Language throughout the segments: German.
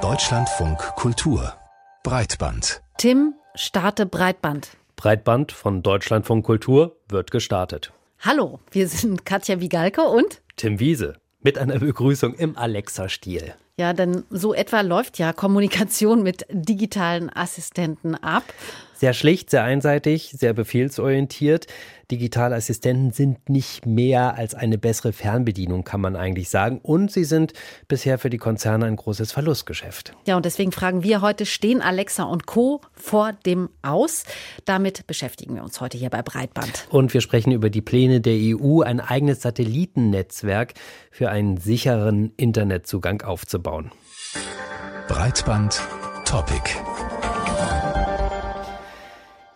Deutschlandfunk Kultur Breitband. Tim, starte Breitband. Breitband von Deutschlandfunk Kultur wird gestartet. Hallo, wir sind Katja Wigalke und Tim Wiese mit einer Begrüßung im Alexa-Stil. Ja, denn so etwa läuft ja Kommunikation mit digitalen Assistenten ab. Sehr schlicht, sehr einseitig, sehr befehlsorientiert. Digitale Assistenten sind nicht mehr als eine bessere Fernbedienung, kann man eigentlich sagen. Und sie sind bisher für die Konzerne ein großes Verlustgeschäft. Ja, und deswegen fragen wir heute, stehen Alexa und Co. vor dem Aus? Damit beschäftigen wir uns heute hier bei Breitband. Und wir sprechen über die Pläne der EU, ein eigenes Satellitennetzwerk für einen sicheren Internetzugang aufzubauen. Breitband Topic.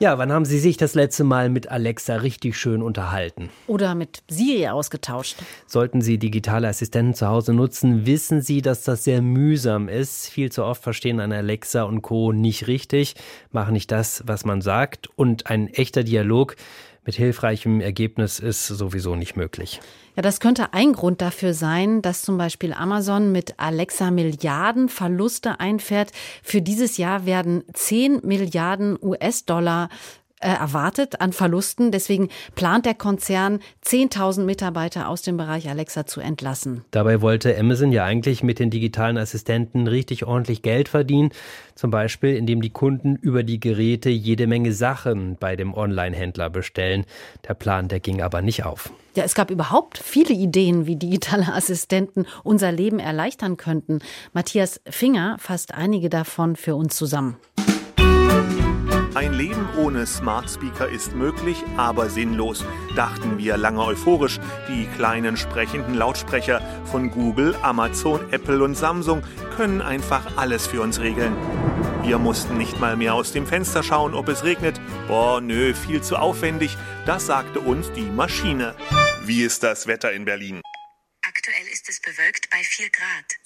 Ja, wann haben Sie sich das letzte Mal mit Alexa richtig schön unterhalten? Oder mit Siri ausgetauscht? Sollten Sie digitale Assistenten zu Hause nutzen, wissen Sie, dass das sehr mühsam ist. Viel zu oft verstehen eine Alexa und Co. nicht richtig, machen nicht das, was man sagt. Und ein echter Dialog mit hilfreichem Ergebnis ist sowieso nicht möglich. Ja, das könnte ein Grund dafür sein, dass zum Beispiel Amazon mit Alexa Milliarden Verluste einfährt. Für dieses Jahr werden 10 Milliarden US-Dollar erwartet an Verlusten. Deswegen plant der Konzern, 10.000 Mitarbeiter aus dem Bereich Alexa zu entlassen. Dabei wollte Amazon ja eigentlich mit den digitalen Assistenten richtig ordentlich Geld verdienen. Zum Beispiel, indem die Kunden über die Geräte jede Menge Sachen bei dem Online-Händler bestellen. Der Plan, der ging aber nicht auf. Ja, es gab überhaupt viele Ideen, wie digitale Assistenten unser Leben erleichtern könnten. Matthias Finger fasst einige davon für uns zusammen. Ein Leben ohne Smart Speaker ist möglich, aber sinnlos, dachten wir lange euphorisch. Die kleinen sprechenden Lautsprecher von Google, Amazon, Apple und Samsung können einfach alles für uns regeln. Wir mussten nicht mal mehr aus dem Fenster schauen, ob es regnet. Boah, nö, viel zu aufwendig. Das sagte uns die Maschine. Wie ist das Wetter in Berlin? Aktuell ist es bewölkt bei 4 Grad.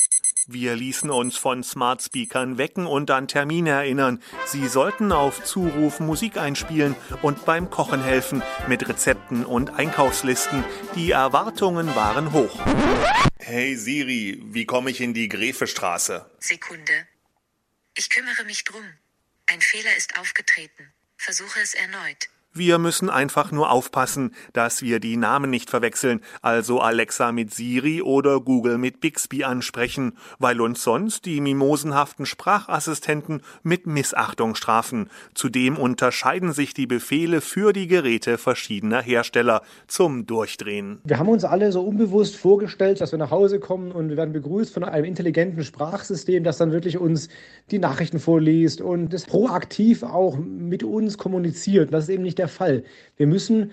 Wir ließen uns von Smart Speakern wecken und an Termine erinnern. Sie sollten auf Zuruf Musik einspielen und beim Kochen helfen mit Rezepten und Einkaufslisten. Die Erwartungen waren hoch. Hey Siri, wie komme ich in die Gräfestraße? Sekunde. Ich kümmere mich drum. Ein Fehler ist aufgetreten. Versuche es erneut. Wir müssen einfach nur aufpassen, dass wir die Namen nicht verwechseln, also Alexa mit Siri oder Google mit Bixby ansprechen, weil uns sonst die mimosenhaften Sprachassistenten mit Missachtung strafen. Zudem unterscheiden sich die Befehle für die Geräte verschiedener Hersteller zum Durchdrehen. Wir haben uns alle so unbewusst vorgestellt, dass wir nach Hause kommen und wir werden begrüßt von einem intelligenten Sprachsystem, das dann wirklich uns die Nachrichten vorliest und das proaktiv auch mit uns kommuniziert. Das ist eben nicht der der Fall. Wir müssen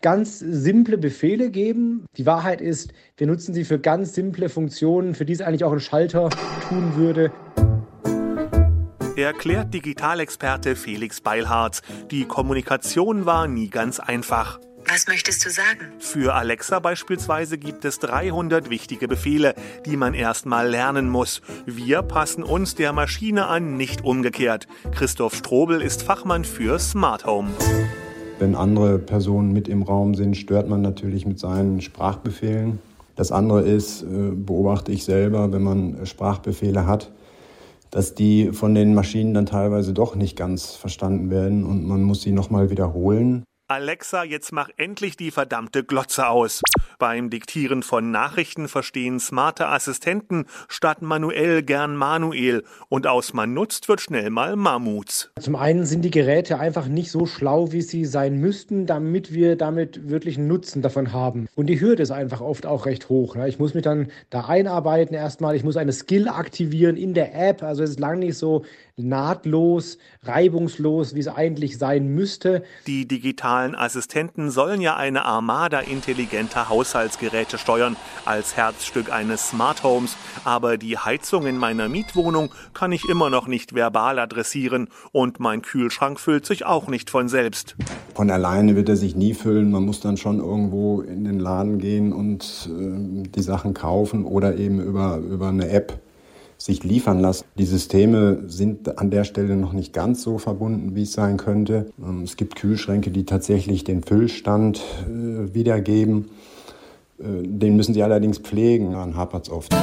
ganz simple Befehle geben. Die Wahrheit ist, wir nutzen sie für ganz simple Funktionen, für die es eigentlich auch ein Schalter tun würde. Erklärt Digitalexperte Felix Beilharz. Die Kommunikation war nie ganz einfach. Was möchtest du sagen? Für Alexa beispielsweise gibt es 300 wichtige Befehle, die man erstmal lernen muss. Wir passen uns der Maschine an, nicht umgekehrt. Christoph Strobel ist Fachmann für Smart Home. Wenn andere Personen mit im Raum sind, stört man natürlich mit seinen Sprachbefehlen. Das andere ist, äh, beobachte ich selber, wenn man Sprachbefehle hat, dass die von den Maschinen dann teilweise doch nicht ganz verstanden werden und man muss sie nochmal wiederholen. Alexa, jetzt mach endlich die verdammte Glotze aus. Beim Diktieren von Nachrichten verstehen smarte Assistenten statt manuell gern Manuel und aus man nutzt wird schnell mal Mammuts. Zum einen sind die Geräte einfach nicht so schlau, wie sie sein müssten, damit wir damit wirklich einen Nutzen davon haben. Und die Hürde ist einfach oft auch recht hoch. Ich muss mich dann da einarbeiten erstmal, ich muss eine Skill aktivieren in der App, also es ist lang nicht so nahtlos, reibungslos, wie es eigentlich sein müsste. Die digitalen Assistenten sollen ja eine Armada intelligenter Haushaltsgeräte steuern, als Herzstück eines Smart Homes. Aber die Heizung in meiner Mietwohnung kann ich immer noch nicht verbal adressieren und mein Kühlschrank füllt sich auch nicht von selbst. Von alleine wird er sich nie füllen. Man muss dann schon irgendwo in den Laden gehen und äh, die Sachen kaufen oder eben über, über eine App sich liefern lassen. Die Systeme sind an der Stelle noch nicht ganz so verbunden, wie es sein könnte. Ähm, es gibt Kühlschränke, die tatsächlich den Füllstand äh, wiedergeben. Äh, den müssen sie allerdings pflegen, daran hapert es oft.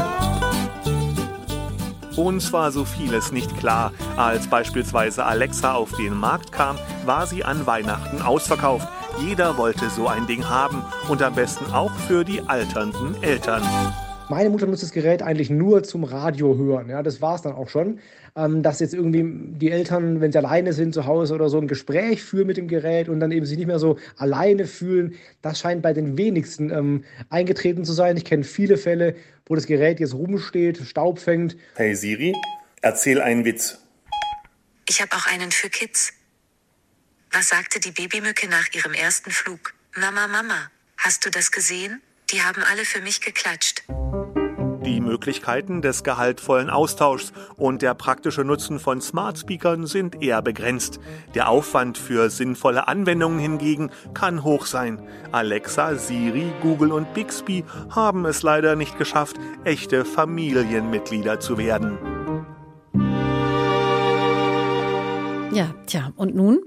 Uns war so vieles nicht klar. Als beispielsweise Alexa auf den Markt kam, war sie an Weihnachten ausverkauft. Jeder wollte so ein Ding haben und am besten auch für die alternden Eltern. Meine Mutter nutzt das Gerät eigentlich nur zum Radio hören. Ja, das war es dann auch schon. Ähm, dass jetzt irgendwie die Eltern, wenn sie alleine sind zu Hause oder so, ein Gespräch führen mit dem Gerät und dann eben sich nicht mehr so alleine fühlen, das scheint bei den wenigsten ähm, eingetreten zu sein. Ich kenne viele Fälle, wo das Gerät jetzt rumsteht, Staub fängt. Hey Siri, erzähl einen Witz. Ich habe auch einen für Kids. Was sagte die Babymücke nach ihrem ersten Flug? Mama, Mama, hast du das gesehen? Die haben alle für mich geklatscht. Die Möglichkeiten des gehaltvollen Austauschs und der praktische Nutzen von Smart Speakern sind eher begrenzt. Der Aufwand für sinnvolle Anwendungen hingegen kann hoch sein. Alexa, Siri, Google und Bixby haben es leider nicht geschafft, echte Familienmitglieder zu werden. Ja, tja, und nun?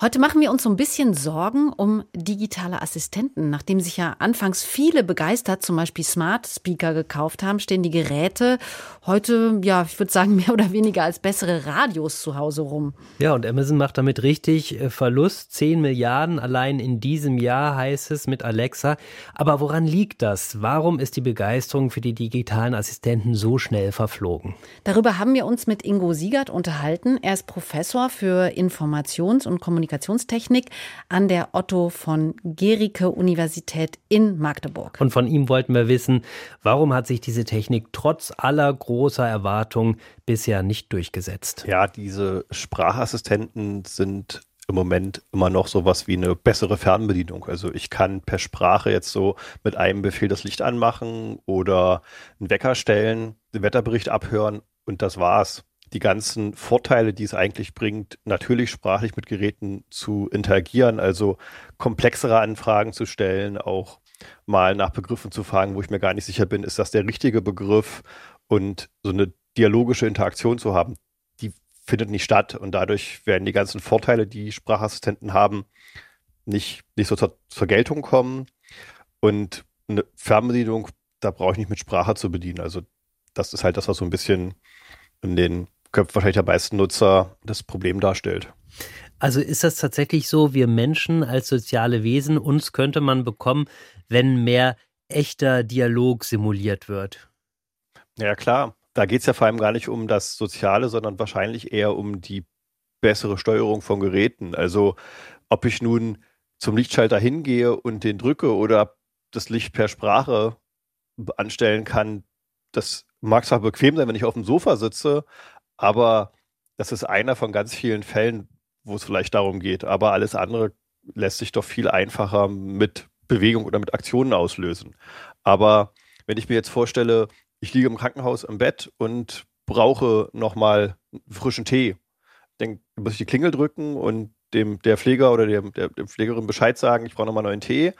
Heute machen wir uns so ein bisschen Sorgen um digitale Assistenten. Nachdem sich ja anfangs viele begeistert, zum Beispiel Smart Speaker gekauft haben, stehen die Geräte heute, ja, ich würde sagen, mehr oder weniger als bessere Radios zu Hause rum. Ja, und Amazon macht damit richtig äh, Verlust. 10 Milliarden allein in diesem Jahr heißt es mit Alexa. Aber woran liegt das? Warum ist die Begeisterung für die digitalen Assistenten so schnell verflogen? Darüber haben wir uns mit Ingo Siegert unterhalten. Er ist Professor für für Informations- und Kommunikationstechnik an der Otto von Gericke Universität in Magdeburg. Und von ihm wollten wir wissen, warum hat sich diese Technik trotz aller großer Erwartungen bisher nicht durchgesetzt? Ja, diese Sprachassistenten sind im Moment immer noch sowas wie eine bessere Fernbedienung. Also ich kann per Sprache jetzt so mit einem Befehl das Licht anmachen oder einen Wecker stellen, den Wetterbericht abhören und das war's die ganzen Vorteile, die es eigentlich bringt, natürlich sprachlich mit Geräten zu interagieren, also komplexere Anfragen zu stellen, auch mal nach Begriffen zu fragen, wo ich mir gar nicht sicher bin, ist das der richtige Begriff? Und so eine dialogische Interaktion zu haben, die findet nicht statt. Und dadurch werden die ganzen Vorteile, die Sprachassistenten haben, nicht, nicht so zur, zur Geltung kommen. Und eine Fernbedienung, da brauche ich nicht mit Sprache zu bedienen. Also das ist halt das, was so ein bisschen in den Köpfen wahrscheinlich der meisten Nutzer das Problem darstellt. Also ist das tatsächlich so, wir Menschen als soziale Wesen, uns könnte man bekommen, wenn mehr echter Dialog simuliert wird? Ja klar, da geht es ja vor allem gar nicht um das Soziale, sondern wahrscheinlich eher um die bessere Steuerung von Geräten. Also ob ich nun zum Lichtschalter hingehe und den drücke oder das Licht per Sprache anstellen kann, das mag zwar bequem sein, wenn ich auf dem Sofa sitze, aber das ist einer von ganz vielen Fällen, wo es vielleicht darum geht. Aber alles andere lässt sich doch viel einfacher mit Bewegung oder mit Aktionen auslösen. Aber wenn ich mir jetzt vorstelle, ich liege im Krankenhaus im Bett und brauche nochmal frischen Tee, dann muss ich die Klingel drücken und dem der Pfleger oder dem, der, der Pflegerin Bescheid sagen, ich brauche nochmal neuen Tee.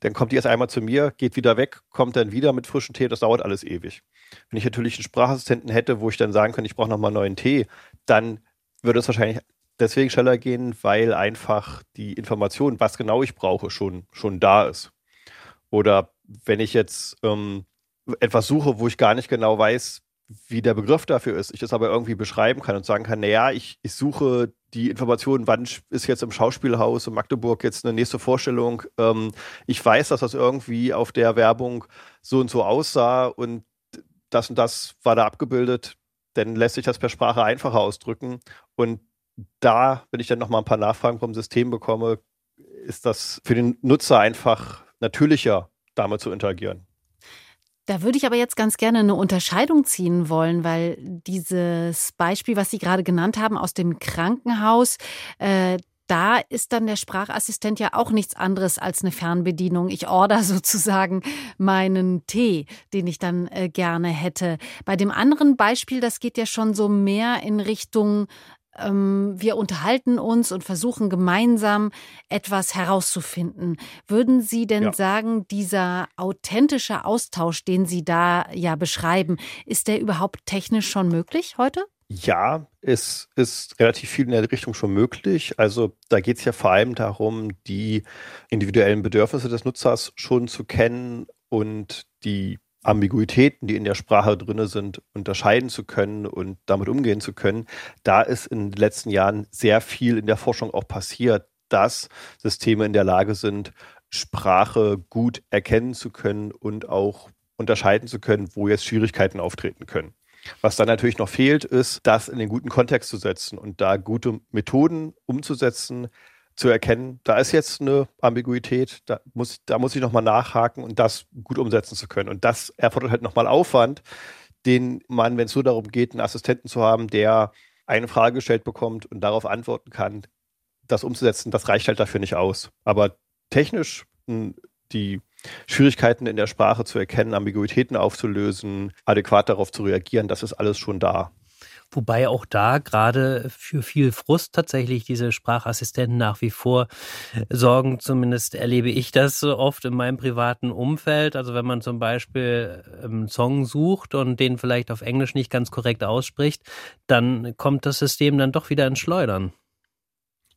Dann kommt die erst einmal zu mir, geht wieder weg, kommt dann wieder mit frischem Tee. Das dauert alles ewig. Wenn ich natürlich einen Sprachassistenten hätte, wo ich dann sagen könnte, ich brauche nochmal neuen Tee, dann würde es wahrscheinlich deswegen schneller gehen, weil einfach die Information, was genau ich brauche, schon, schon da ist. Oder wenn ich jetzt ähm, etwas suche, wo ich gar nicht genau weiß, wie der Begriff dafür ist, ich das aber irgendwie beschreiben kann und sagen kann, naja, ich, ich suche die Information, wann ist jetzt im Schauspielhaus in Magdeburg jetzt eine nächste Vorstellung. Ähm, ich weiß, dass das irgendwie auf der Werbung so und so aussah und das und das war da abgebildet, dann lässt sich das per Sprache einfacher ausdrücken. Und da, wenn ich dann nochmal ein paar Nachfragen vom System bekomme, ist das für den Nutzer einfach natürlicher, damit zu interagieren. Da würde ich aber jetzt ganz gerne eine Unterscheidung ziehen wollen, weil dieses Beispiel, was Sie gerade genannt haben aus dem Krankenhaus, äh, da ist dann der Sprachassistent ja auch nichts anderes als eine Fernbedienung. Ich order sozusagen meinen Tee, den ich dann äh, gerne hätte. Bei dem anderen Beispiel, das geht ja schon so mehr in Richtung wir unterhalten uns und versuchen gemeinsam etwas herauszufinden. Würden Sie denn ja. sagen, dieser authentische Austausch, den Sie da ja beschreiben, ist der überhaupt technisch schon möglich heute? Ja, es ist relativ viel in der Richtung schon möglich. Also da geht es ja vor allem darum, die individuellen Bedürfnisse des Nutzers schon zu kennen und die Ambiguitäten, die in der Sprache drin sind, unterscheiden zu können und damit umgehen zu können. Da ist in den letzten Jahren sehr viel in der Forschung auch passiert, dass Systeme in der Lage sind, Sprache gut erkennen zu können und auch unterscheiden zu können, wo jetzt Schwierigkeiten auftreten können. Was dann natürlich noch fehlt, ist, das in den guten Kontext zu setzen und da gute Methoden umzusetzen, zu erkennen, da ist jetzt eine Ambiguität, da muss, da muss ich nochmal nachhaken und das gut umsetzen zu können. Und das erfordert halt nochmal Aufwand, den man, wenn es nur darum geht, einen Assistenten zu haben, der eine Frage gestellt bekommt und darauf antworten kann, das umzusetzen, das reicht halt dafür nicht aus. Aber technisch die Schwierigkeiten in der Sprache zu erkennen, Ambiguitäten aufzulösen, adäquat darauf zu reagieren, das ist alles schon da. Wobei auch da gerade für viel Frust tatsächlich diese Sprachassistenten nach wie vor sorgen. Zumindest erlebe ich das oft in meinem privaten Umfeld. Also wenn man zum Beispiel einen Song sucht und den vielleicht auf Englisch nicht ganz korrekt ausspricht, dann kommt das System dann doch wieder ins Schleudern.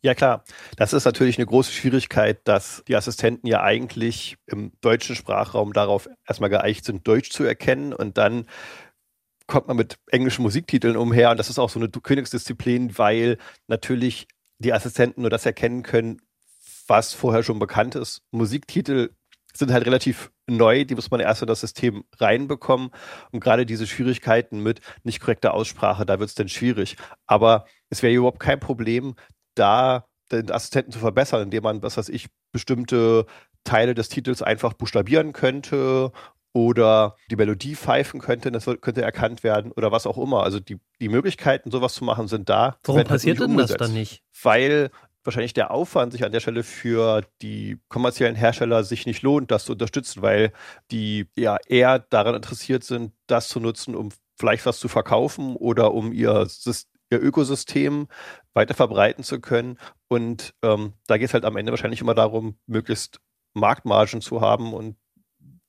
Ja klar, das ist natürlich eine große Schwierigkeit, dass die Assistenten ja eigentlich im deutschen Sprachraum darauf erstmal geeicht sind, Deutsch zu erkennen und dann kommt man mit englischen Musiktiteln umher und das ist auch so eine Königsdisziplin, weil natürlich die Assistenten nur das erkennen können, was vorher schon bekannt ist. Musiktitel sind halt relativ neu, die muss man erst in das System reinbekommen. Und gerade diese Schwierigkeiten mit nicht korrekter Aussprache, da wird es dann schwierig. Aber es wäre überhaupt kein Problem, da den Assistenten zu verbessern, indem man, was weiß ich, bestimmte Teile des Titels einfach buchstabieren könnte oder die Melodie pfeifen könnte, das könnte erkannt werden oder was auch immer. Also die, die Möglichkeiten, sowas zu machen, sind da. Warum halt passiert denn das dann nicht? Weil wahrscheinlich der Aufwand sich an der Stelle für die kommerziellen Hersteller sich nicht lohnt, das zu unterstützen, weil die ja eher daran interessiert sind, das zu nutzen, um vielleicht was zu verkaufen oder um ihr ihr Ökosystem weiter verbreiten zu können. Und ähm, da geht es halt am Ende wahrscheinlich immer darum, möglichst Marktmargen zu haben. Und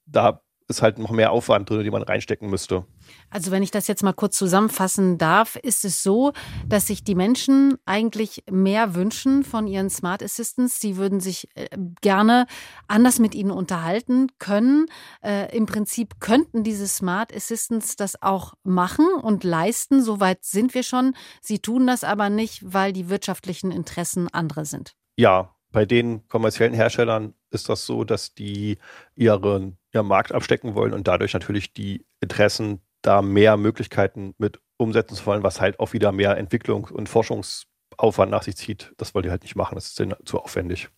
da ist halt noch mehr Aufwand drin, die man reinstecken müsste. Also wenn ich das jetzt mal kurz zusammenfassen darf, ist es so, dass sich die Menschen eigentlich mehr wünschen von ihren Smart Assistants. Sie würden sich äh, gerne anders mit ihnen unterhalten können. Äh, Im Prinzip könnten diese Smart Assistants das auch machen und leisten. Soweit sind wir schon. Sie tun das aber nicht, weil die wirtschaftlichen Interessen andere sind. Ja, bei den kommerziellen Herstellern ist das so, dass die ihren, ihren Markt abstecken wollen und dadurch natürlich die Interessen da mehr Möglichkeiten mit umsetzen zu wollen, was halt auch wieder mehr Entwicklung und Forschungsaufwand nach sich zieht. Das wollen die halt nicht machen, das ist denen zu aufwendig.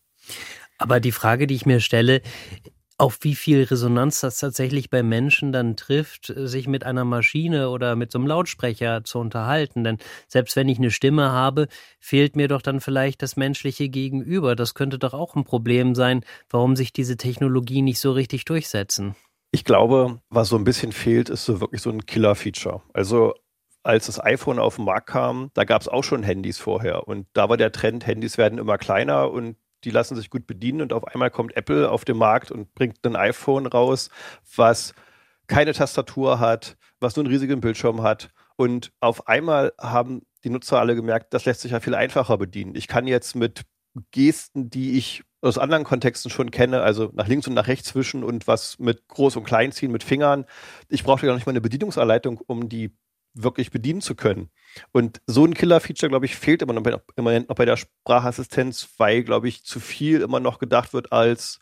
Aber die Frage, die ich mir stelle, auf wie viel Resonanz das tatsächlich bei Menschen dann trifft, sich mit einer Maschine oder mit so einem Lautsprecher zu unterhalten. Denn selbst wenn ich eine Stimme habe, fehlt mir doch dann vielleicht das menschliche Gegenüber. Das könnte doch auch ein Problem sein, warum sich diese Technologie nicht so richtig durchsetzen. Ich glaube, was so ein bisschen fehlt, ist so wirklich so ein Killer-Feature. Also als das iPhone auf den Markt kam, da gab es auch schon Handys vorher. Und da war der Trend, Handys werden immer kleiner und die lassen sich gut bedienen und auf einmal kommt Apple auf den Markt und bringt ein iPhone raus, was keine Tastatur hat, was nur einen riesigen Bildschirm hat. Und auf einmal haben die Nutzer alle gemerkt, das lässt sich ja viel einfacher bedienen. Ich kann jetzt mit Gesten, die ich aus anderen Kontexten schon kenne, also nach links und nach rechts zwischen und was mit Groß- und Kleinziehen mit Fingern. Ich brauchte noch nicht mal eine Bedienungsanleitung, um die wirklich bedienen zu können. Und so ein Killer-Feature, glaube ich, fehlt immer noch, bei, immer noch bei der Sprachassistenz, weil, glaube ich, zu viel immer noch gedacht wird als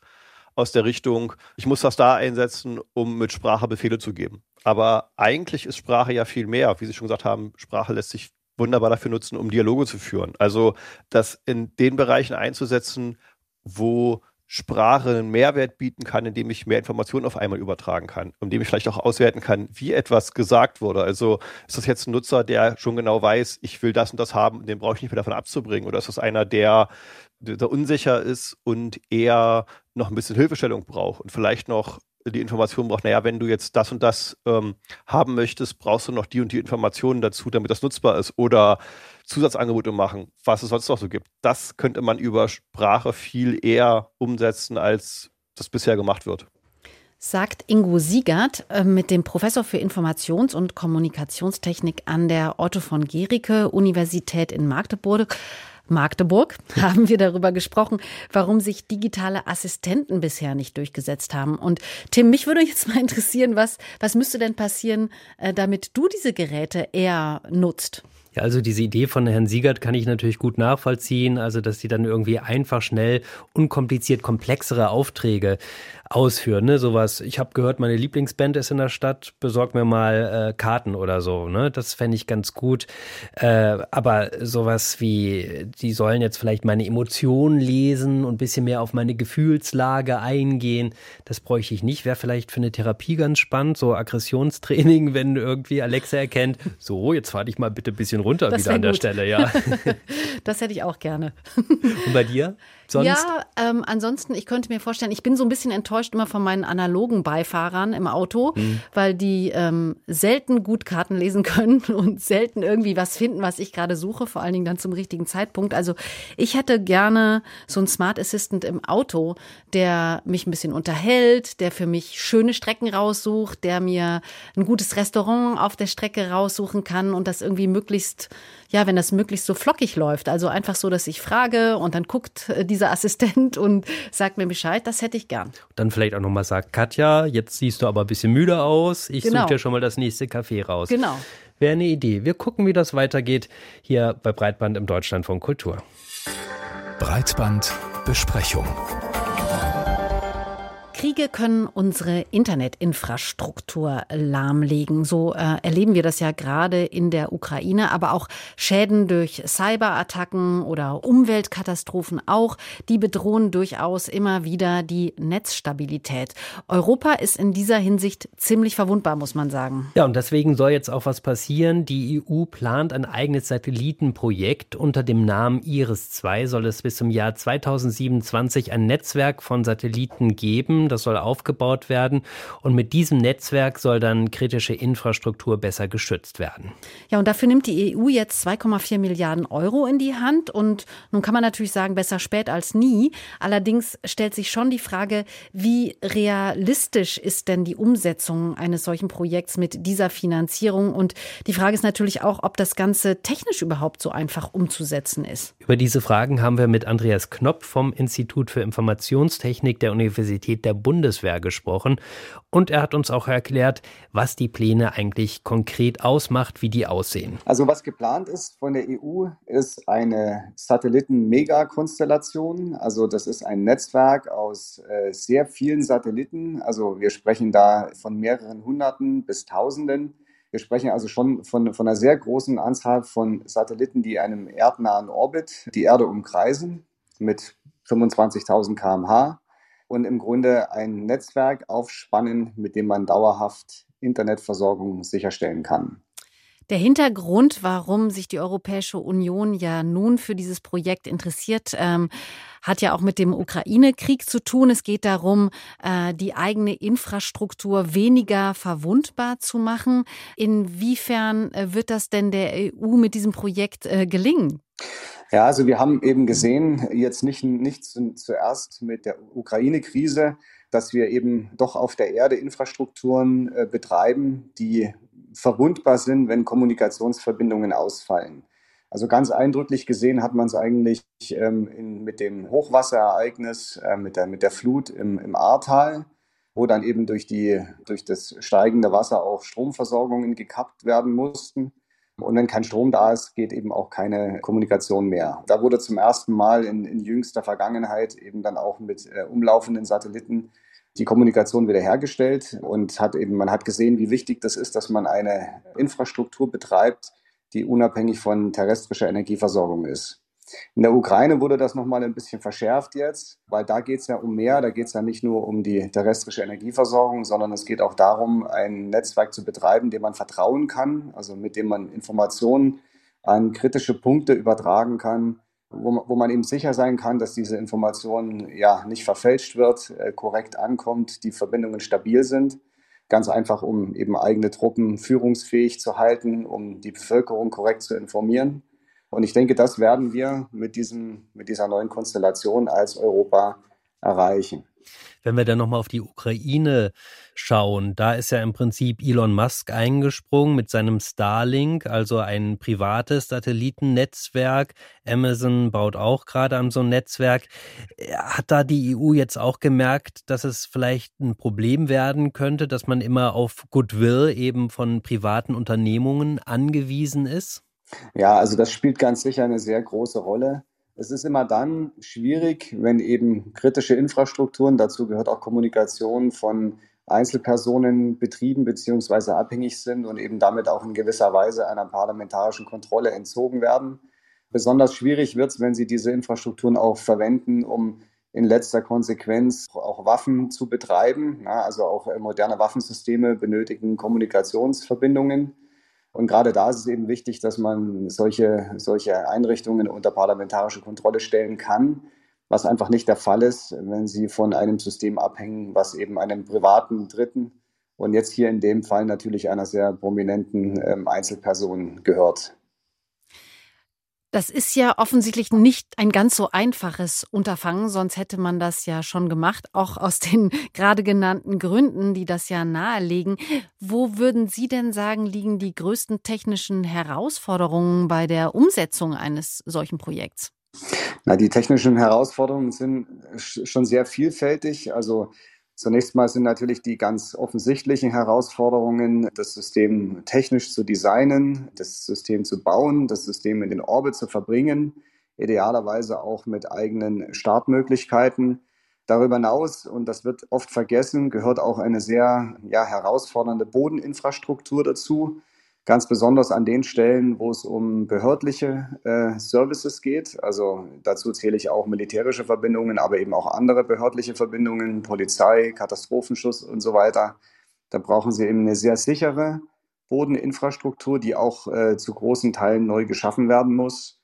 aus der Richtung, ich muss das da einsetzen, um mit Sprache Befehle zu geben. Aber eigentlich ist Sprache ja viel mehr. Wie Sie schon gesagt haben, Sprache lässt sich wunderbar dafür nutzen, um Dialoge zu führen. Also das in den Bereichen einzusetzen, wo Sprache einen Mehrwert bieten kann, indem ich mehr Informationen auf einmal übertragen kann, indem ich vielleicht auch auswerten kann, wie etwas gesagt wurde. Also ist das jetzt ein Nutzer, der schon genau weiß, ich will das und das haben, den brauche ich nicht mehr davon abzubringen? Oder ist das einer, der, der unsicher ist und eher noch ein bisschen Hilfestellung braucht und vielleicht noch die Information braucht, naja, wenn du jetzt das und das ähm, haben möchtest, brauchst du noch die und die Informationen dazu, damit das nutzbar ist. Oder Zusatzangebote machen, was es sonst noch so gibt. Das könnte man über Sprache viel eher umsetzen, als das bisher gemacht wird. Sagt Ingo Siegert äh, mit dem Professor für Informations- und Kommunikationstechnik an der Otto von Gericke Universität in Magdeburg. Magdeburg haben wir darüber gesprochen, warum sich digitale Assistenten bisher nicht durchgesetzt haben. Und Tim, mich würde jetzt mal interessieren, was, was müsste denn passieren, äh, damit du diese Geräte eher nutzt? Ja, also diese Idee von Herrn Siegert kann ich natürlich gut nachvollziehen. Also, dass sie dann irgendwie einfach, schnell, unkompliziert komplexere Aufträge ausführen. Ne? Sowas, ich habe gehört, meine Lieblingsband ist in der Stadt, besorg mir mal äh, Karten oder so. Ne? Das fände ich ganz gut. Äh, aber sowas wie, die sollen jetzt vielleicht meine Emotionen lesen und ein bisschen mehr auf meine Gefühlslage eingehen, das bräuchte ich nicht. Wäre vielleicht für eine Therapie ganz spannend, so Aggressionstraining, wenn irgendwie Alexa erkennt, so, jetzt fahr dich mal bitte ein bisschen runter das wieder an der gut. Stelle. Ja. das hätte ich auch gerne. und bei dir? Sonst? Ja, ähm, ansonsten, ich könnte mir vorstellen, ich bin so ein bisschen enttäuscht immer von meinen analogen Beifahrern im Auto, mhm. weil die ähm, selten gut Karten lesen können und selten irgendwie was finden, was ich gerade suche, vor allen Dingen dann zum richtigen Zeitpunkt. Also ich hätte gerne so einen Smart Assistant im Auto, der mich ein bisschen unterhält, der für mich schöne Strecken raussucht, der mir ein gutes Restaurant auf der Strecke raussuchen kann und das irgendwie möglichst ja, wenn das möglichst so flockig läuft. Also einfach so, dass ich frage und dann guckt äh, dieser Assistent und sagt mir Bescheid, das hätte ich gern. Dann vielleicht auch nochmal sagt, Katja, jetzt siehst du aber ein bisschen müde aus. Ich genau. suche dir schon mal das nächste Café raus. Genau. Wäre eine Idee. Wir gucken, wie das weitergeht hier bei Breitband im Deutschland von Kultur. Breitbandbesprechung. Kriege können unsere Internetinfrastruktur lahmlegen. So äh, erleben wir das ja gerade in der Ukraine, aber auch Schäden durch Cyberattacken oder Umweltkatastrophen auch, die bedrohen durchaus immer wieder die Netzstabilität. Europa ist in dieser Hinsicht ziemlich verwundbar, muss man sagen. Ja, und deswegen soll jetzt auch was passieren. Die EU plant ein eigenes Satellitenprojekt unter dem Namen Iris-2 soll es bis zum Jahr 2027 ein Netzwerk von Satelliten geben das soll aufgebaut werden und mit diesem Netzwerk soll dann kritische Infrastruktur besser geschützt werden. Ja, und dafür nimmt die EU jetzt 2,4 Milliarden Euro in die Hand und nun kann man natürlich sagen, besser spät als nie. Allerdings stellt sich schon die Frage, wie realistisch ist denn die Umsetzung eines solchen Projekts mit dieser Finanzierung? Und die Frage ist natürlich auch, ob das Ganze technisch überhaupt so einfach umzusetzen ist. Über diese Fragen haben wir mit Andreas Knopp vom Institut für Informationstechnik der Universität der Bundeswehr gesprochen und er hat uns auch erklärt, was die Pläne eigentlich konkret ausmacht, wie die aussehen. Also was geplant ist von der EU, ist eine Satelliten-Megakonstellation. Also das ist ein Netzwerk aus äh, sehr vielen Satelliten. Also wir sprechen da von mehreren Hunderten bis Tausenden. Wir sprechen also schon von, von einer sehr großen Anzahl von Satelliten, die einem erdnahen Orbit die Erde umkreisen mit 25.000 km/h und im Grunde ein Netzwerk aufspannen, mit dem man dauerhaft Internetversorgung sicherstellen kann. Der Hintergrund, warum sich die Europäische Union ja nun für dieses Projekt interessiert, ähm, hat ja auch mit dem Ukraine-Krieg zu tun. Es geht darum, äh, die eigene Infrastruktur weniger verwundbar zu machen. Inwiefern äh, wird das denn der EU mit diesem Projekt äh, gelingen? Ja, also wir haben eben gesehen, jetzt nicht, nicht zuerst mit der Ukraine-Krise, dass wir eben doch auf der Erde Infrastrukturen äh, betreiben, die verwundbar sind, wenn Kommunikationsverbindungen ausfallen. Also ganz eindrücklich gesehen hat man es eigentlich ähm, in, mit dem Hochwasserereignis, äh, mit, der, mit der Flut im, im Ahrtal, wo dann eben durch, die, durch das steigende Wasser auch Stromversorgungen gekappt werden mussten. Und wenn kein Strom da ist, geht eben auch keine Kommunikation mehr. Da wurde zum ersten Mal in, in jüngster Vergangenheit eben dann auch mit äh, umlaufenden Satelliten die Kommunikation wiederhergestellt und hat eben, man hat gesehen, wie wichtig das ist, dass man eine Infrastruktur betreibt, die unabhängig von terrestrischer Energieversorgung ist. In der Ukraine wurde das nochmal ein bisschen verschärft jetzt, weil da geht es ja um mehr. Da geht es ja nicht nur um die terrestrische Energieversorgung, sondern es geht auch darum, ein Netzwerk zu betreiben, dem man vertrauen kann, also mit dem man Informationen an kritische Punkte übertragen kann, wo, wo man eben sicher sein kann, dass diese Information ja nicht verfälscht wird, äh, korrekt ankommt, die Verbindungen stabil sind. Ganz einfach, um eben eigene Truppen führungsfähig zu halten, um die Bevölkerung korrekt zu informieren. Und ich denke, das werden wir mit, diesem, mit dieser neuen Konstellation als Europa erreichen. Wenn wir dann nochmal auf die Ukraine schauen, da ist ja im Prinzip Elon Musk eingesprungen mit seinem Starlink, also ein privates Satellitennetzwerk. Amazon baut auch gerade an so ein Netzwerk. Hat da die EU jetzt auch gemerkt, dass es vielleicht ein Problem werden könnte, dass man immer auf Goodwill eben von privaten Unternehmungen angewiesen ist? Ja, also das spielt ganz sicher eine sehr große Rolle. Es ist immer dann schwierig, wenn eben kritische Infrastrukturen, dazu gehört auch Kommunikation von Einzelpersonen betrieben bzw. abhängig sind und eben damit auch in gewisser Weise einer parlamentarischen Kontrolle entzogen werden. Besonders schwierig wird es, wenn Sie diese Infrastrukturen auch verwenden, um in letzter Konsequenz auch Waffen zu betreiben. also auch moderne Waffensysteme benötigen Kommunikationsverbindungen. Und gerade da ist es eben wichtig, dass man solche, solche Einrichtungen unter parlamentarische Kontrolle stellen kann, was einfach nicht der Fall ist, wenn sie von einem System abhängen, was eben einem privaten Dritten und jetzt hier in dem Fall natürlich einer sehr prominenten ähm, Einzelperson gehört. Das ist ja offensichtlich nicht ein ganz so einfaches Unterfangen, sonst hätte man das ja schon gemacht, auch aus den gerade genannten Gründen, die das ja nahelegen. Wo würden Sie denn sagen, liegen die größten technischen Herausforderungen bei der Umsetzung eines solchen Projekts? Na, die technischen Herausforderungen sind schon sehr vielfältig. Also Zunächst mal sind natürlich die ganz offensichtlichen Herausforderungen, das System technisch zu designen, das System zu bauen, das System in den Orbit zu verbringen, idealerweise auch mit eigenen Startmöglichkeiten. Darüber hinaus, und das wird oft vergessen, gehört auch eine sehr ja, herausfordernde Bodeninfrastruktur dazu ganz besonders an den Stellen, wo es um behördliche äh, Services geht. Also dazu zähle ich auch militärische Verbindungen, aber eben auch andere behördliche Verbindungen, Polizei, Katastrophenschutz und so weiter. Da brauchen Sie eben eine sehr sichere Bodeninfrastruktur, die auch äh, zu großen Teilen neu geschaffen werden muss.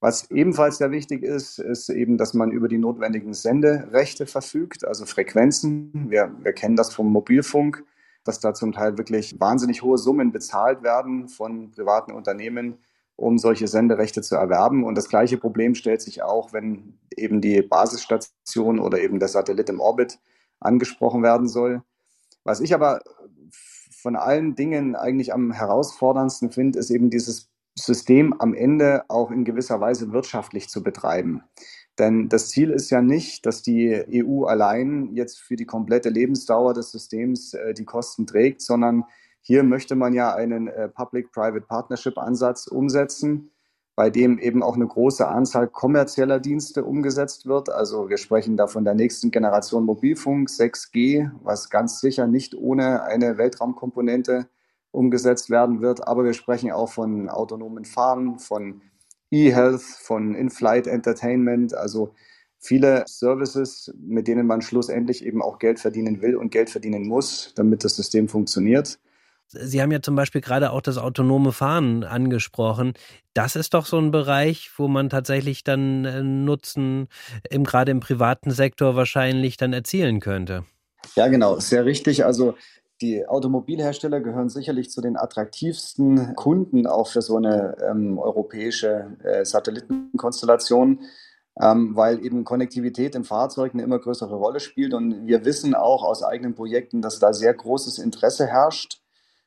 Was ebenfalls sehr wichtig ist, ist eben, dass man über die notwendigen Senderechte verfügt, also Frequenzen. Wir, wir kennen das vom Mobilfunk dass da zum Teil wirklich wahnsinnig hohe Summen bezahlt werden von privaten Unternehmen, um solche Senderechte zu erwerben. Und das gleiche Problem stellt sich auch, wenn eben die Basisstation oder eben der Satellit im Orbit angesprochen werden soll. Was ich aber von allen Dingen eigentlich am herausforderndsten finde, ist eben dieses System am Ende auch in gewisser Weise wirtschaftlich zu betreiben. Denn das Ziel ist ja nicht, dass die EU allein jetzt für die komplette Lebensdauer des Systems äh, die Kosten trägt, sondern hier möchte man ja einen äh, Public-Private Partnership-Ansatz umsetzen, bei dem eben auch eine große Anzahl kommerzieller Dienste umgesetzt wird. Also wir sprechen da von der nächsten Generation Mobilfunk 6G, was ganz sicher nicht ohne eine Weltraumkomponente umgesetzt werden wird. Aber wir sprechen auch von autonomen Fahren, von E-Health, von In-Flight Entertainment, also viele Services, mit denen man schlussendlich eben auch Geld verdienen will und Geld verdienen muss, damit das System funktioniert. Sie haben ja zum Beispiel gerade auch das autonome Fahren angesprochen. Das ist doch so ein Bereich, wo man tatsächlich dann äh, Nutzen im, gerade im privaten Sektor wahrscheinlich dann erzielen könnte. Ja, genau, sehr richtig. Also die Automobilhersteller gehören sicherlich zu den attraktivsten Kunden auch für so eine ähm, europäische äh, Satellitenkonstellation, ähm, weil eben Konnektivität in Fahrzeugen eine immer größere Rolle spielt. Und wir wissen auch aus eigenen Projekten, dass da sehr großes Interesse herrscht.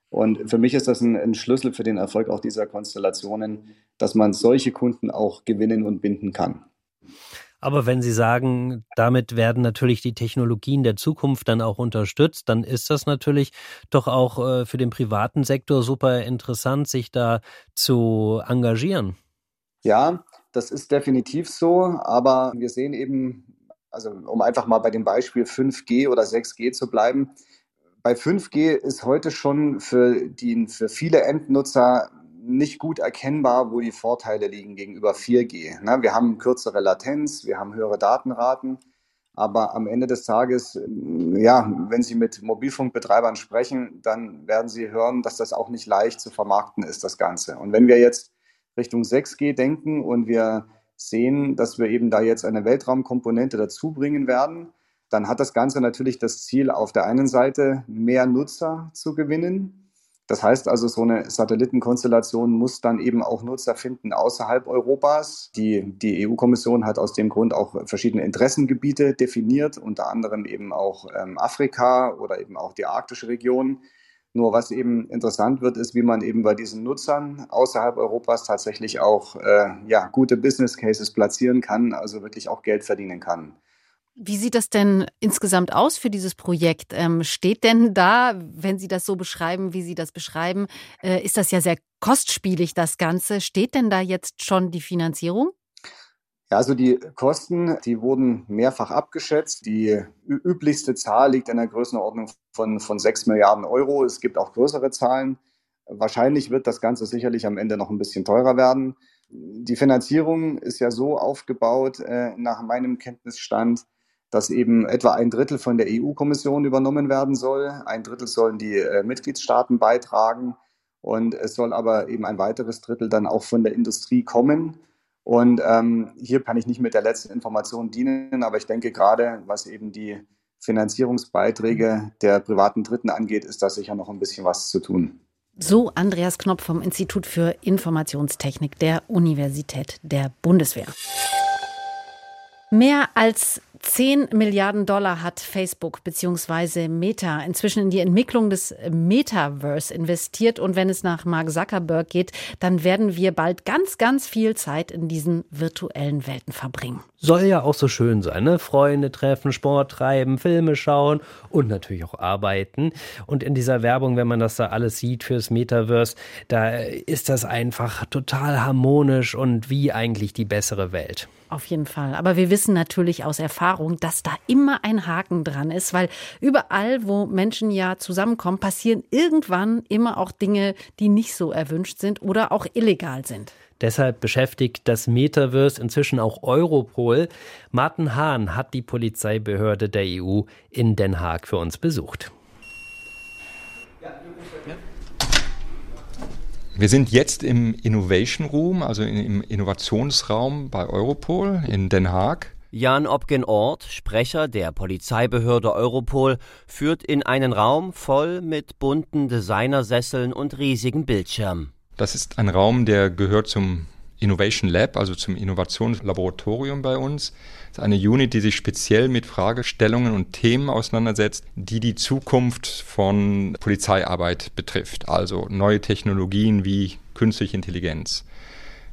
Und für mich ist das ein, ein Schlüssel für den Erfolg auch dieser Konstellationen, dass man solche Kunden auch gewinnen und binden kann. Aber wenn Sie sagen, damit werden natürlich die Technologien der Zukunft dann auch unterstützt, dann ist das natürlich doch auch äh, für den privaten Sektor super interessant, sich da zu engagieren. Ja, das ist definitiv so, aber wir sehen eben, also um einfach mal bei dem Beispiel 5G oder 6G zu bleiben, bei 5G ist heute schon für, die, für viele Endnutzer nicht gut erkennbar, wo die Vorteile liegen gegenüber 4G. Ne? Wir haben kürzere Latenz, wir haben höhere Datenraten, aber am Ende des Tages, ja, wenn Sie mit Mobilfunkbetreibern sprechen, dann werden Sie hören, dass das auch nicht leicht zu vermarkten ist, das Ganze. Und wenn wir jetzt Richtung 6G denken und wir sehen, dass wir eben da jetzt eine Weltraumkomponente dazu bringen werden, dann hat das Ganze natürlich das Ziel, auf der einen Seite mehr Nutzer zu gewinnen, Das heißt also, so eine Satellitenkonstellation muss dann eben auch Nutzer finden außerhalb Europas. Die, die EU-Kommission hat aus dem Grund auch verschiedene Interessengebiete definiert, unter anderem eben auch ähm, Afrika oder eben auch die arktische Region. Nur was eben interessant wird, ist, wie man eben bei diesen Nutzern außerhalb Europas tatsächlich auch äh, ja, gute Business Cases platzieren kann, also wirklich auch Geld verdienen kann. Wie sieht das denn insgesamt aus für dieses Projekt? Ähm, steht denn da, wenn Sie das so beschreiben, wie Sie das beschreiben, äh, ist das ja sehr kostspielig, das Ganze. Steht denn da jetzt schon die Finanzierung? Ja, also die Kosten, die wurden mehrfach abgeschätzt. Die üblichste Zahl liegt in der Größenordnung von, von 6 Milliarden Euro. Es gibt auch größere Zahlen. Wahrscheinlich wird das Ganze sicherlich am Ende noch ein bisschen teurer werden. Die Finanzierung ist ja so aufgebaut, äh, nach meinem Kenntnisstand, dass eben etwa ein Drittel von der EU-Kommission übernommen werden soll. Ein Drittel sollen die äh, Mitgliedstaaten beitragen und es soll aber eben ein weiteres Drittel dann auch von der Industrie kommen. Und ähm, hier kann ich nicht mit der letzten Information dienen, aber ich denke gerade, was eben die Finanzierungsbeiträge der privaten Dritten angeht, ist da sicher noch ein bisschen was zu tun. So Andreas Knopf vom Institut für Informationstechnik der Universität der Bundeswehr. Mehr als 10 Milliarden Dollar hat Facebook bzw. Meta inzwischen in die Entwicklung des Metaverse investiert. Und wenn es nach Mark Zuckerberg geht, dann werden wir bald ganz, ganz viel Zeit in diesen virtuellen Welten verbringen. Soll ja auch so schön sein, ne? Freunde treffen, Sport treiben, Filme schauen und natürlich auch arbeiten. Und in dieser Werbung, wenn man das da alles sieht fürs Metaverse, da ist das einfach total harmonisch und wie eigentlich die bessere Welt. Auf jeden Fall. Aber wir wissen natürlich aus Erfahrung, dass da immer ein Haken dran ist, weil überall, wo Menschen ja zusammenkommen, passieren irgendwann immer auch Dinge, die nicht so erwünscht sind oder auch illegal sind. Deshalb beschäftigt das Metaverse inzwischen auch Europol. Martin Hahn hat die Polizeibehörde der EU in Den Haag für uns besucht. Wir sind jetzt im Innovation Room, also im Innovationsraum bei Europol in Den Haag. Jan Obgen-Ort, Sprecher der Polizeibehörde Europol, führt in einen Raum voll mit bunten Designersesseln und riesigen Bildschirmen. Das ist ein Raum, der gehört zum Innovation Lab, also zum Innovationslaboratorium bei uns. Das ist eine Unit, die sich speziell mit Fragestellungen und Themen auseinandersetzt, die die Zukunft von Polizeiarbeit betrifft. Also neue Technologien wie künstliche Intelligenz,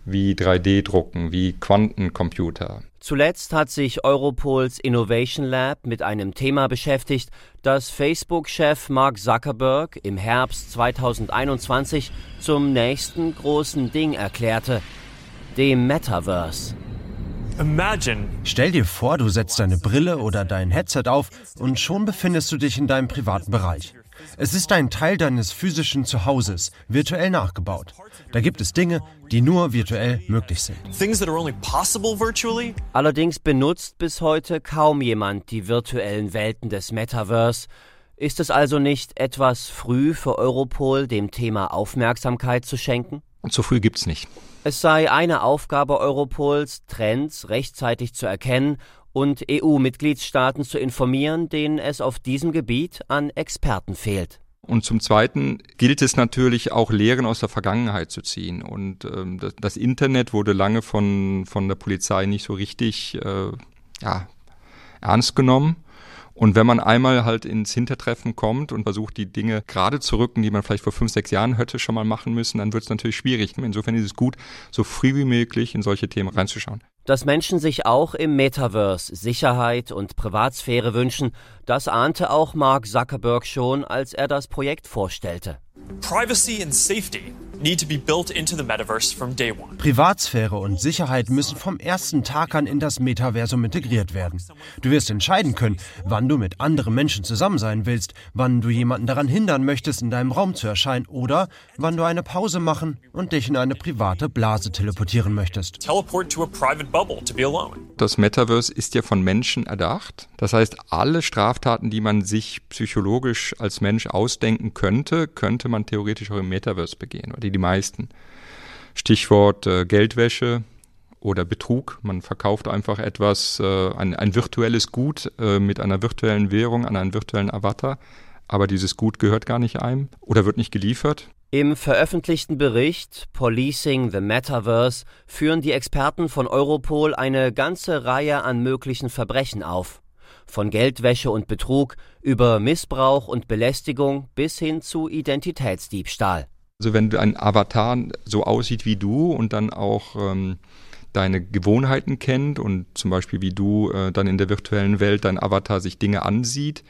wie 3D-Drucken, wie Quantencomputer. Zuletzt hat sich Europols Innovation Lab mit einem Thema beschäftigt, das Facebook-Chef Mark Zuckerberg im Herbst 2021 zum nächsten großen Ding erklärte, dem Metaverse. Stell dir vor, du setzt deine Brille oder dein Headset auf und schon befindest du dich in deinem privaten Bereich. Es ist ein Teil deines physischen Zuhauses, virtuell nachgebaut. Da gibt es Dinge, die nur virtuell möglich sind. Allerdings benutzt bis heute kaum jemand die virtuellen Welten des Metaverse. Ist es also nicht etwas früh für Europol, dem Thema Aufmerksamkeit zu schenken? Und zu früh gibt's nicht. Es sei eine Aufgabe Europols, Trends rechtzeitig zu erkennen und EU-Mitgliedstaaten zu informieren, denen es auf diesem Gebiet an Experten fehlt. Und zum Zweiten gilt es natürlich auch Lehren aus der Vergangenheit zu ziehen. Und ähm, das, das, Internet wurde lange von, von der Polizei nicht so richtig äh, ja, ernst genommen. Und wenn man einmal halt ins Hintertreffen kommt und versucht, die Dinge gerade zu rücken, die man vielleicht vor fünf, sechs Jahren hätte schon mal machen müssen, dann wird es natürlich schwierig. Insofern ist es gut, so früh wie möglich in solche Themen reinzuschauen. Dass Menschen sich auch im Metaverse Sicherheit und Privatsphäre wünschen, das ahnte auch Mark Zuckerberg schon, als er das Projekt vorstellte. Privacy and safety need to be built into the metaverse from day one. Privatsphäre und Sicherheit müssen vom ersten Tag an in das Metaversum integriert werden. Du wirst entscheiden können, wann du mit anderen Menschen zusammen sein willst, wann du jemanden daran hindern möchtest, in deinem Raum zu erscheinen oder wann du eine Pause machen und dich in eine private Blase teleportieren möchtest. Teleport to a private bubble to be alone. Das Metaverse ist ja von Menschen erdacht. Das heißt, alle Straftaten, die man sich psychologisch als Mensch ausdenken könnte, könnte man theoretisch auch im Metaverse begehen. Oder die meisten. Stichwort äh, Geldwäsche oder Betrug. Man verkauft einfach etwas, äh, ein, ein virtuelles Gut äh, mit einer virtuellen Währung an einen virtuellen Avatar aber dieses Gut gehört gar nicht einem oder wird nicht geliefert. Im veröffentlichten Bericht Policing the Metaverse führen die Experten von Europol eine ganze Reihe an möglichen Verbrechen auf. Von Geldwäsche und Betrug über Missbrauch und Belästigung bis hin zu Identitätsdiebstahl. Also wenn ein Avatar so aussieht wie du und dann auch ähm, deine Gewohnheiten kennt und zum Beispiel wie du äh, dann in der virtuellen Welt dein Avatar sich Dinge ansieht,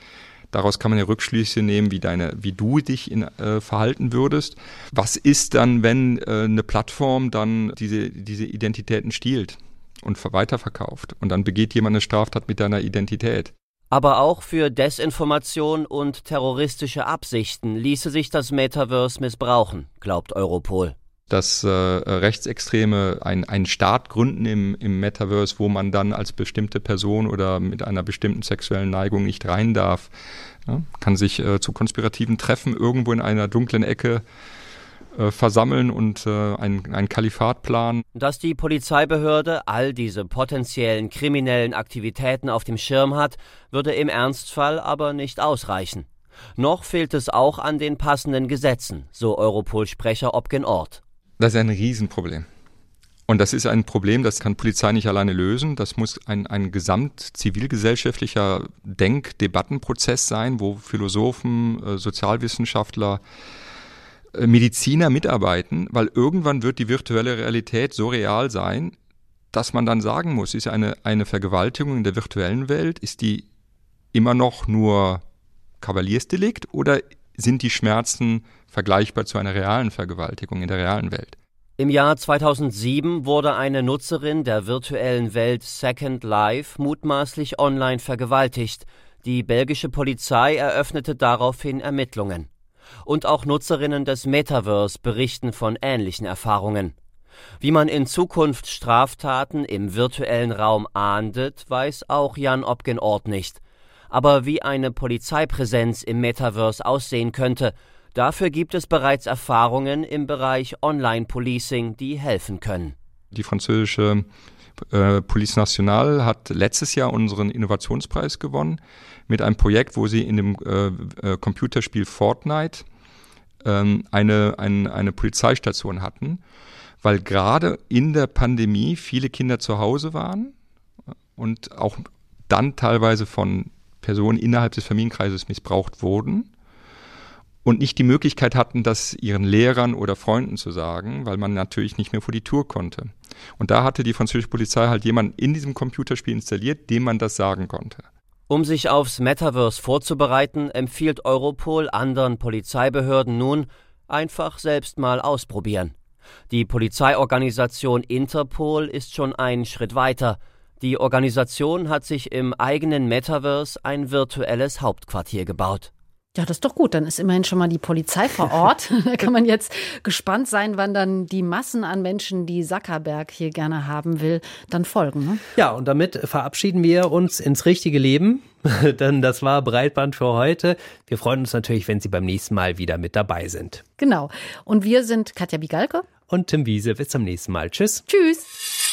daraus kann man ja Rückschlüsse nehmen, wie deine, wie du dich in, äh, verhalten würdest. Was ist dann, wenn äh, eine Plattform dann diese, diese Identitäten stiehlt und weiterverkauft und dann begeht jemand eine Straftat mit deiner Identität? Aber auch für Desinformation und terroristische Absichten ließe sich das Metaverse missbrauchen, glaubt Europol dass äh, Rechtsextreme ein, einen Staat gründen im, im Metaverse, wo man dann als bestimmte Person oder mit einer bestimmten sexuellen Neigung nicht rein darf. Ja, kann sich äh, zu konspirativen Treffen irgendwo in einer dunklen Ecke äh, versammeln und äh, ein, ein Kalifat planen. Dass die Polizeibehörde all diese potenziellen kriminellen Aktivitäten auf dem Schirm hat, würde im Ernstfall aber nicht ausreichen. Noch fehlt es auch an den passenden Gesetzen, so Europol-Sprecher Obgen Ort. Das ist ein Riesenproblem. Und das ist ein Problem, das kann Polizei nicht alleine lösen. Das muss ein, ein gesamt-zivilgesellschaftlicher Denk-Debattenprozess sein, wo Philosophen, äh, Sozialwissenschaftler, Mediziner mitarbeiten, weil irgendwann wird die virtuelle Realität so real sein, dass man dann sagen muss, ist eine, eine Vergewaltigung in der virtuellen Welt, ist die immer noch nur Kavaliersdelikt oder sind die Schmerzen vergleichbar zu einer realen Vergewaltigung in der realen Welt. Im Jahr 2007 wurde eine Nutzerin der virtuellen Welt Second Life mutmaßlich online vergewaltigt. Die belgische Polizei eröffnete daraufhin Ermittlungen. Und auch Nutzerinnen des Metaverse berichten von ähnlichen Erfahrungen. Wie man in Zukunft Straftaten im virtuellen Raum ahndet, weiß auch Jan Obgen-Ort nicht. Aber wie eine Polizeipräsenz im Metaverse aussehen könnte, dafür gibt es bereits Erfahrungen im Bereich Online-Policing, die helfen können. Die französische äh, Police Nationale hat letztes Jahr unseren Innovationspreis gewonnen mit einem Projekt, wo sie in dem äh, äh, Computerspiel Fortnite ähm, eine, ein, eine Polizeistation hatten, weil gerade in der Pandemie viele Kinder zu Hause waren und auch dann teilweise von Personen innerhalb des Familienkreises missbraucht wurden und nicht die Möglichkeit hatten, das ihren Lehrern oder Freunden zu sagen, weil man natürlich nicht mehr vor die Tour konnte. Und da hatte die französische Polizei halt jemanden in diesem Computerspiel installiert, dem man das sagen konnte. Um sich aufs Metaverse vorzubereiten, empfiehlt Europol anderen Polizeibehörden nun, einfach selbst mal ausprobieren. Die Polizeiorganisation Interpol ist schon einen Schritt weiter. Die Organisation hat sich im eigenen Metaverse ein virtuelles Hauptquartier gebaut. Ja, das ist doch gut. Dann ist immerhin schon mal die Polizei vor Ort. da kann man jetzt gespannt sein, wann dann die Massen an Menschen, die Zuckerberg hier gerne haben will, dann folgen. Ne? Ja, und damit verabschieden wir uns ins richtige Leben. Denn das war Breitband für heute. Wir freuen uns natürlich, wenn Sie beim nächsten Mal wieder mit dabei sind. Genau. Und wir sind Katja Bigalke und Tim Wiese. Bis zum nächsten Mal. Tschüss. Tschüss.